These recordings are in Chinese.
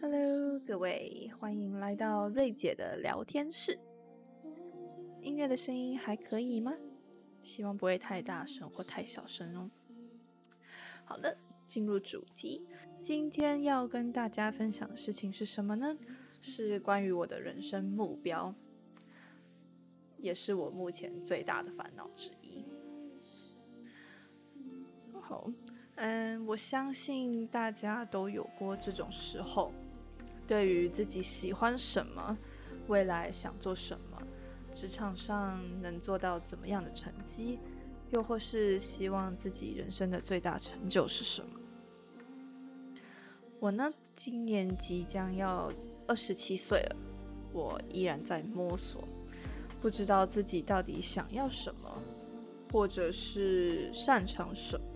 Hello，各位，欢迎来到瑞姐的聊天室。音乐的声音还可以吗？希望不会太大声或太小声哦。好了，进入主题，今天要跟大家分享的事情是什么呢？是关于我的人生目标，也是我目前最大的烦恼之一。好，嗯，我相信大家都有过这种时候。对于自己喜欢什么，未来想做什么，职场上能做到怎么样的成绩，又或是希望自己人生的最大成就是什么？我呢，今年即将要二十七岁了，我依然在摸索，不知道自己到底想要什么，或者是擅长什么。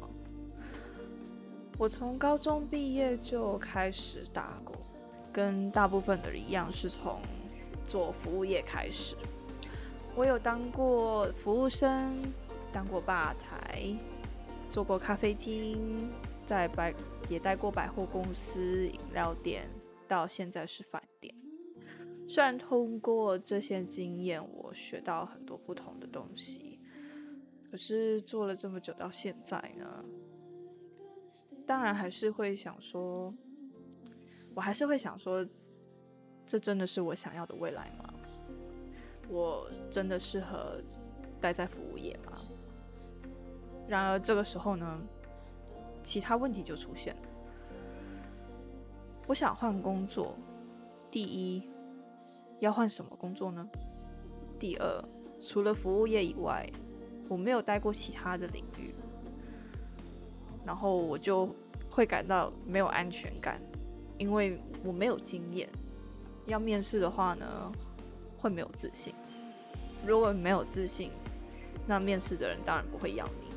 我从高中毕业就开始打工。跟大部分的人一样，是从做服务业开始。我有当过服务生，当过吧台，做过咖啡厅，在百也待过百货公司、饮料店，到现在是饭店。虽然通过这些经验，我学到很多不同的东西，可是做了这么久到现在呢，当然还是会想说。我还是会想说，这真的是我想要的未来吗？我真的适合待在服务业吗？然而这个时候呢，其他问题就出现了。我想换工作，第一，要换什么工作呢？第二，除了服务业以外，我没有待过其他的领域，然后我就会感到没有安全感。因为我没有经验，要面试的话呢，会没有自信。如果没有自信，那面试的人当然不会要你。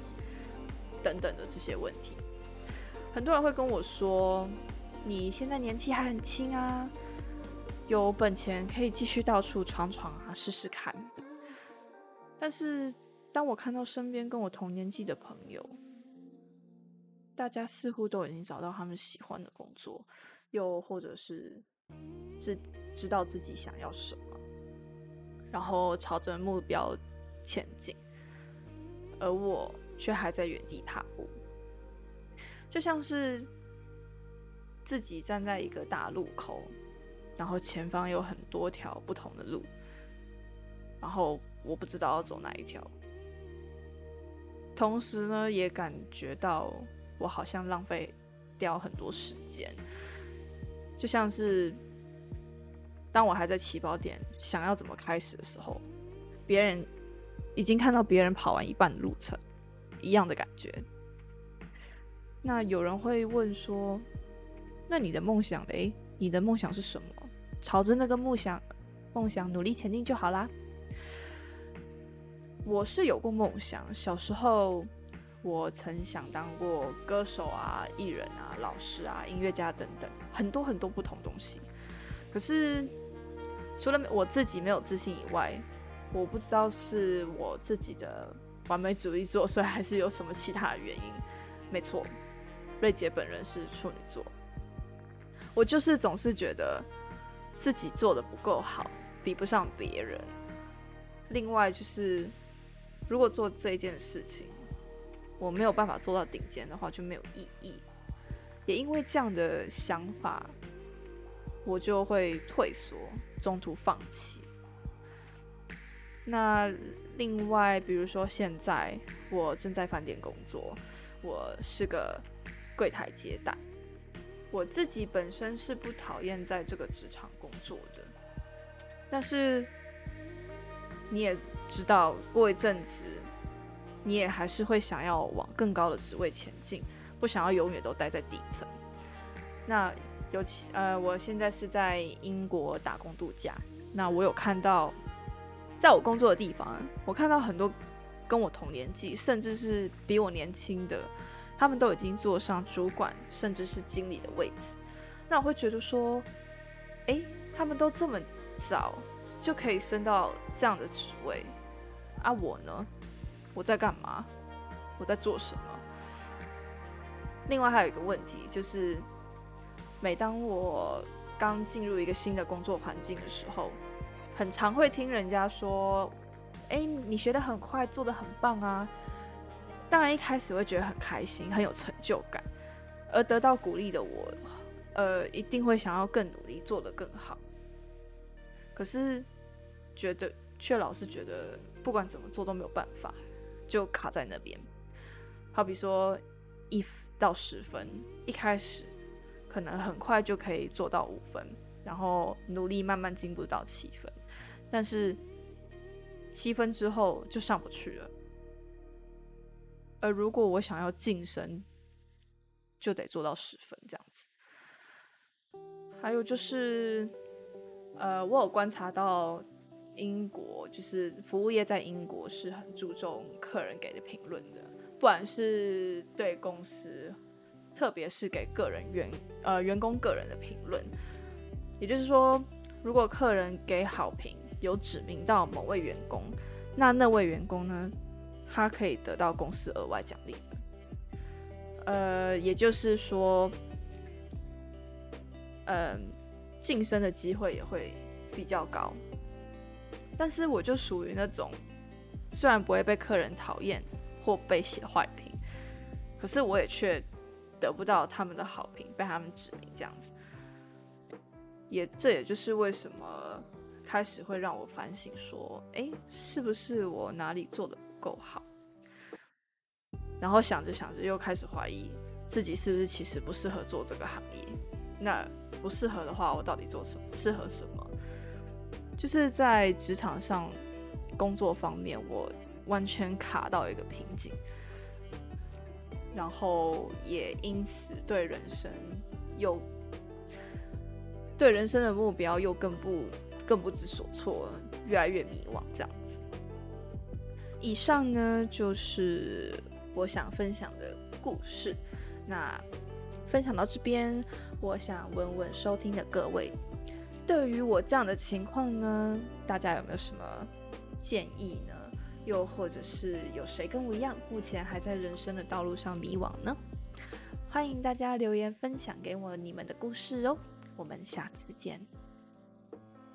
等等的这些问题，很多人会跟我说：“你现在年纪还很轻啊，有本钱可以继续到处闯闯啊，试试看。”但是当我看到身边跟我同年纪的朋友，大家似乎都已经找到他们喜欢的工作。又或者是知知道自己想要什么，然后朝着目标前进，而我却还在原地踏步，就像是自己站在一个大路口，然后前方有很多条不同的路，然后我不知道要走哪一条，同时呢，也感觉到我好像浪费掉很多时间。就像是当我还在起跑点，想要怎么开始的时候，别人已经看到别人跑完一半的路程，一样的感觉。那有人会问说：“那你的梦想嘞？你的梦想是什么？朝着那个梦想梦想努力前进就好啦。”我是有过梦想，小时候我曾想当过歌手啊、艺人啊。老师啊，音乐家等等，很多很多不同东西。可是除了我自己没有自信以外，我不知道是我自己的完美主义作祟，还是有什么其他的原因。没错，瑞姐本人是处女座，我就是总是觉得自己做的不够好，比不上别人。另外就是，如果做这件事情，我没有办法做到顶尖的话，就没有意义。也因为这样的想法，我就会退缩，中途放弃。那另外，比如说现在我正在饭店工作，我是个柜台接待。我自己本身是不讨厌在这个职场工作的，但是你也知道，过一阵子你也还是会想要往更高的职位前进。不想要永远都待在底层。那尤其呃，我现在是在英国打工度假。那我有看到，在我工作的地方，我看到很多跟我同年纪，甚至是比我年轻的，他们都已经坐上主管，甚至是经理的位置。那我会觉得说，诶，他们都这么早就可以升到这样的职位，啊，我呢？我在干嘛？我在做什么？另外还有一个问题就是，每当我刚进入一个新的工作环境的时候，很常会听人家说：“哎，你学的很快，做的很棒啊！”当然一开始会觉得很开心，很有成就感，而得到鼓励的我，呃，一定会想要更努力，做得更好。可是觉得却老是觉得不管怎么做都没有办法，就卡在那边。好比说一到十分，一开始可能很快就可以做到五分，然后努力慢慢进步到七分，但是七分之后就上不去了。而如果我想要晋升，就得做到十分这样子。还有就是，呃，我有观察到英国，就是服务业在英国是很注重客人给的评论的，不管是对公司，特别是给个人员呃员工个人的评论。也就是说，如果客人给好评，有指名到某位员工，那那位员工呢？他可以得到公司额外奖励的，呃，也就是说，嗯，晋升的机会也会比较高。但是我就属于那种，虽然不会被客人讨厌或被写坏评，可是我也却得不到他们的好评，被他们指名这样子。也这也就是为什么开始会让我反省说，哎，是不是我哪里做的不？够好，然后想着想着又开始怀疑自己是不是其实不适合做这个行业。那不适合的话，我到底做什么？适合什么？就是在职场上工作方面，我完全卡到一个瓶颈，然后也因此对人生又对人生的目标又更不更不知所措，越来越迷惘，这样子。以上呢就是我想分享的故事。那分享到这边，我想问问收听的各位，对于我这样的情况呢，大家有没有什么建议呢？又或者是有谁跟我一样，目前还在人生的道路上迷惘呢？欢迎大家留言分享给我你们的故事哦。我们下次见。